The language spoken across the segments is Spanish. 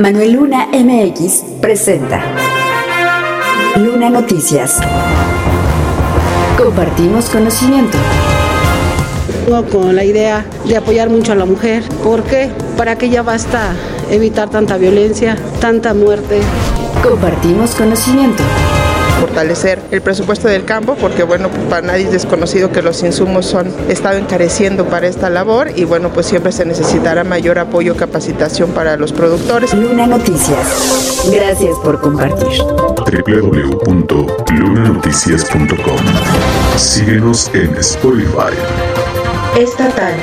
Manuel Luna MX presenta Luna Noticias. Compartimos conocimiento. Con la idea de apoyar mucho a la mujer. ¿Por qué? Para que ya basta evitar tanta violencia, tanta muerte. Compartimos conocimiento fortalecer el presupuesto del campo, porque bueno, pues, para nadie es desconocido que los insumos son estado encareciendo para esta labor y bueno, pues siempre se necesitará mayor apoyo, capacitación para los productores. Luna Noticias. Gracias por compartir. www.lunanoticias.com. Síguenos en Spotify. Estatal.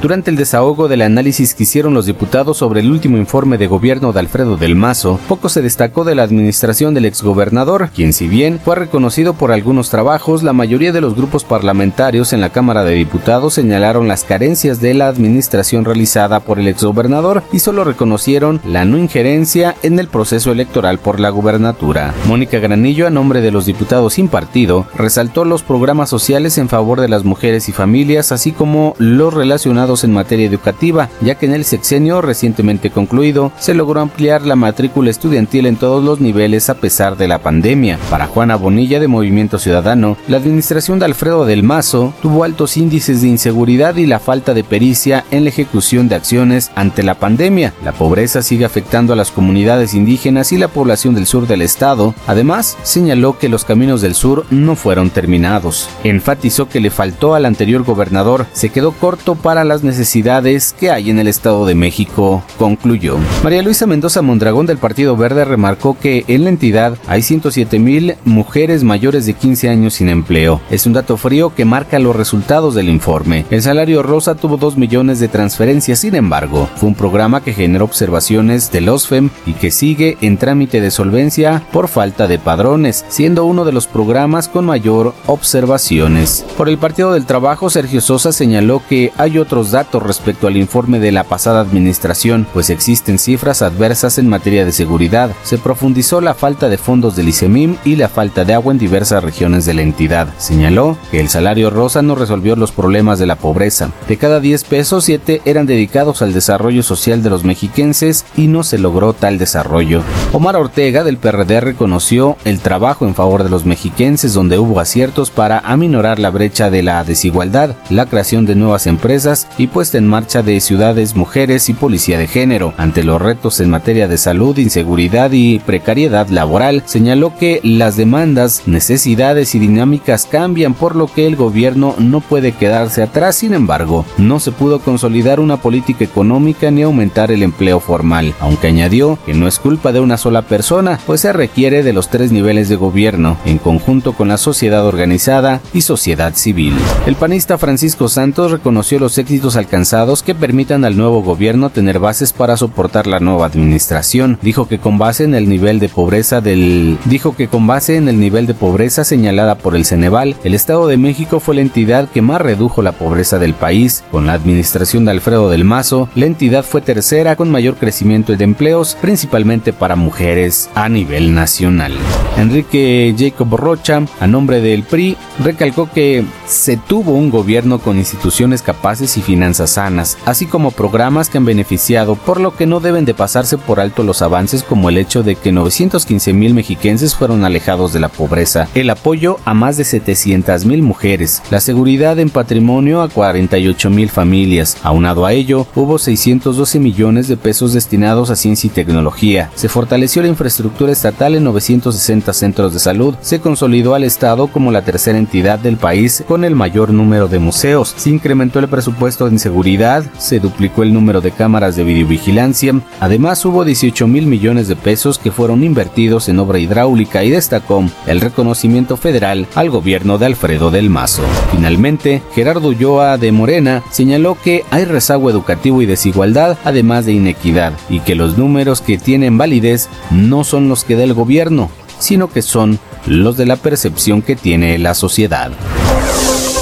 Durante el desahogo del análisis que hicieron los diputados sobre el último informe de gobierno de Alfredo del Mazo, poco se destacó de la administración del exgobernador, quien si bien fue reconocido por algunos trabajos, la mayoría de los grupos parlamentarios en la Cámara de Diputados señalaron las carencias de la administración realizada por el exgobernador y solo reconocieron la no injerencia en el proceso electoral por la gubernatura. Mónica Granillo, a nombre de los diputados sin partido, resaltó los programas sociales en favor de las mujeres y familias, así como los relacionados en materia educativa, ya que en el sexenio recientemente concluido se logró ampliar la matrícula estudiantil en todos los niveles a pesar de la pandemia. Para Juana Bonilla de Movimiento Ciudadano, la administración de Alfredo del Mazo tuvo altos índices de inseguridad y la falta de pericia en la ejecución de acciones ante la pandemia. La pobreza sigue afectando a las comunidades indígenas y la población del sur del estado. Además, señaló que los caminos del sur no fueron terminados. Enfatizó que le faltó al anterior gobernador, se quedó corto para las necesidades que hay en el Estado de México, concluyó. María Luisa Mendoza Mondragón del Partido Verde remarcó que en la entidad hay 107 mil mujeres mayores de 15 años sin empleo. Es un dato frío que marca los resultados del informe. El salario rosa tuvo 2 millones de transferencias, sin embargo, fue un programa que generó observaciones del OSFEM y que sigue en trámite de solvencia por falta de padrones, siendo uno de los programas con mayor observaciones. Por el Partido del Trabajo, Sergio Sosa señaló que hay otros datos respecto al informe de la pasada administración, pues existen cifras adversas en materia de seguridad. Se profundizó la falta de fondos del ICEMIM y la falta de agua en diversas regiones de la entidad. Señaló que el salario rosa no resolvió los problemas de la pobreza. De cada 10 pesos, 7 eran dedicados al desarrollo social de los mexiquenses y no se logró tal desarrollo. Omar Ortega del PRD reconoció el trabajo en favor de los mexiquenses donde hubo aciertos para aminorar la brecha de la desigualdad, la creación de nuevas empresas y puesta en marcha de ciudades, mujeres y policía de género. Ante los retos en materia de salud, inseguridad y precariedad laboral, señaló que las demandas, necesidades y dinámicas cambian por lo que el gobierno no puede quedarse atrás. Sin embargo, no se pudo consolidar una política económica ni aumentar el empleo formal, aunque añadió que no es culpa de una sola persona, pues se requiere de los tres niveles de gobierno, en conjunto con la sociedad organizada y sociedad civil. El panista Francisco Santos reconoció los éxitos alcanzados que permitan al nuevo gobierno tener bases para soportar la nueva administración. Dijo que con base en el nivel de pobreza del dijo que con base en el nivel de pobreza señalada por el Ceneval, el Estado de México fue la entidad que más redujo la pobreza del país. Con la administración de Alfredo del Mazo, la entidad fue tercera con mayor crecimiento de empleos, principalmente para mujeres a nivel nacional. Enrique Jacob Rocha, a nombre del PRI, recalcó que se tuvo un gobierno con instituciones capaces y finanzas sanas, así como programas que han beneficiado, por lo que no deben de pasarse por alto los avances como el hecho de que 915 mil mexiquenses fueron alejados de la pobreza, el apoyo a más de 700 mil mujeres, la seguridad en patrimonio a 48 mil familias. Aunado a ello, hubo 612 millones de pesos destinados a ciencia y tecnología, se fortaleció la infraestructura estatal en 960 centros de salud, se consolidó al Estado como la tercera entidad del país con el mayor número de museos, se incrementó el presupuesto en seguridad, se duplicó el número de cámaras de videovigilancia, además hubo 18 mil millones de pesos que fueron invertidos en obra hidráulica y destacó el reconocimiento federal al gobierno de Alfredo del Mazo. Finalmente, Gerardo Ulloa de Morena señaló que hay rezago educativo y desigualdad, además de inequidad, y que los números que tienen validez no son los que da el gobierno, sino que son los de la percepción que tiene la sociedad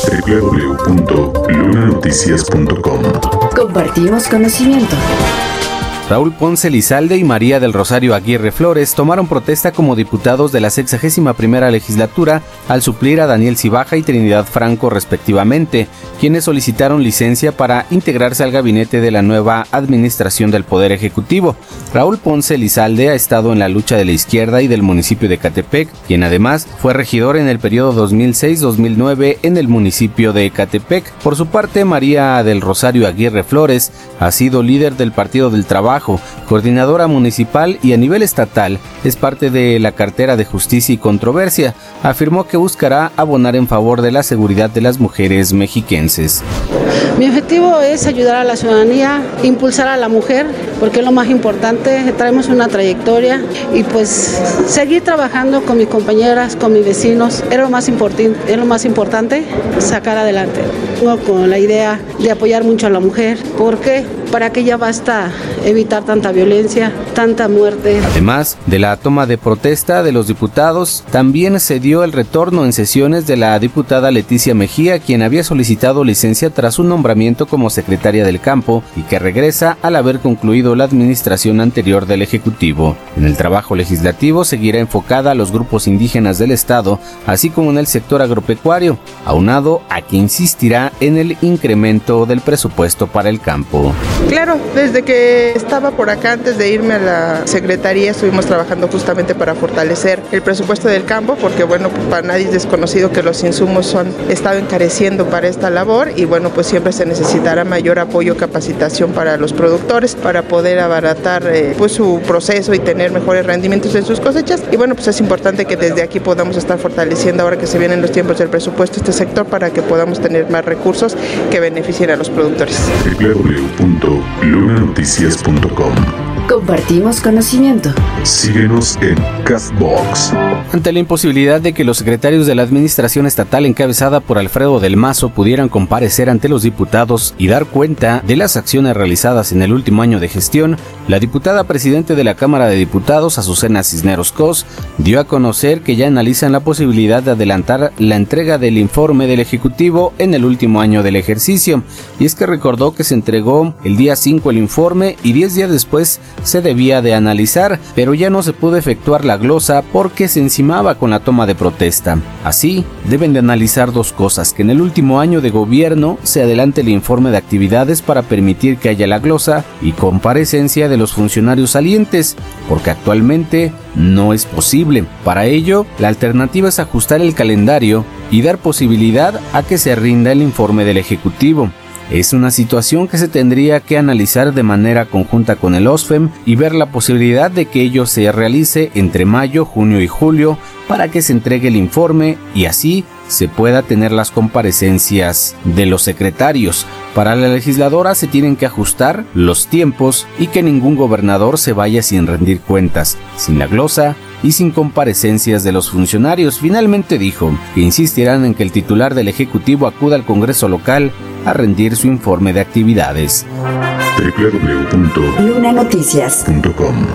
www.lunanoticias.com. Compartimos conocimiento. Raúl Ponce Lizalde y María del Rosario Aguirre Flores tomaron protesta como diputados de la 61 primera legislatura al suplir a Daniel Cibaja y Trinidad Franco respectivamente, quienes solicitaron licencia para integrarse al gabinete de la nueva administración del Poder Ejecutivo. Raúl Ponce Lizalde ha estado en la lucha de la izquierda y del municipio de Catepec, quien además fue regidor en el periodo 2006-2009 en el municipio de Catepec. Por su parte, María del Rosario Aguirre Flores ha sido líder del Partido del Trabajo, coordinadora municipal y a nivel estatal es parte de la cartera de Justicia y Controversia. Afirmó que buscará abonar en favor de la seguridad de las mujeres mexiquenses. Mi objetivo es ayudar a la ciudadanía, impulsar a la mujer, porque es lo más importante. Traemos una trayectoria y pues seguir trabajando con mis compañeras, con mis vecinos, es lo más, es lo más importante, sacar adelante. Con la idea de apoyar mucho a la mujer, porque para que ya basta evitar tanta violencia, tanta muerte. Además de la toma de protesta de los diputados, también se dio el retorno en sesiones de la diputada Leticia Mejía, quien había solicitado licencia tras un nombramiento como secretaria del campo y que regresa al haber concluido la administración anterior del Ejecutivo. En el trabajo legislativo seguirá enfocada a los grupos indígenas del Estado, así como en el sector agropecuario, aunado a que insistirá en el incremento del presupuesto para el campo. Claro, desde que estaba por acá antes de irme a la Secretaría estuvimos trabajando justamente para fortalecer el presupuesto del campo, porque bueno, para nadie es desconocido que los insumos son estado encareciendo para esta labor y bueno, pues siempre se necesitará mayor apoyo, capacitación para los productores para poder abaratar eh, pues su proceso y tener mejores rendimientos en sus cosechas. Y bueno, pues es importante que desde aquí podamos estar fortaleciendo ahora que se vienen los tiempos del presupuesto este sector para que podamos tener más recursos que beneficien a los productores Compartimos conocimiento. Síguenos en Castbox. Ante la imposibilidad de que los secretarios de la administración estatal encabezada por Alfredo del Mazo pudieran comparecer ante los diputados y dar cuenta de las acciones realizadas en el último año de gestión, la diputada presidente de la Cámara de Diputados, Azucena Cisneros Cos, dio a conocer que ya analizan la posibilidad de adelantar la entrega del informe del Ejecutivo en el último año del ejercicio. Y es que recordó que se entregó el día 5 el informe y 10 días después se debía de analizar, pero ya no se pudo efectuar la glosa porque se con la toma de protesta. Así, deben de analizar dos cosas, que en el último año de gobierno se adelante el informe de actividades para permitir que haya la glosa y comparecencia de los funcionarios salientes, porque actualmente no es posible. Para ello, la alternativa es ajustar el calendario y dar posibilidad a que se rinda el informe del Ejecutivo. Es una situación que se tendría que analizar de manera conjunta con el OSFEM y ver la posibilidad de que ello se realice entre mayo, junio y julio para que se entregue el informe y así se pueda tener las comparecencias de los secretarios. Para la legisladora se tienen que ajustar los tiempos y que ningún gobernador se vaya sin rendir cuentas, sin la glosa y sin comparecencias de los funcionarios. Finalmente dijo que insistirán en que el titular del Ejecutivo acuda al Congreso local a rendir su informe de actividades. www.lunanoticias.com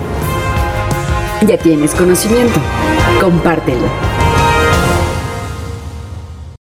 Ya tienes conocimiento. Compártelo.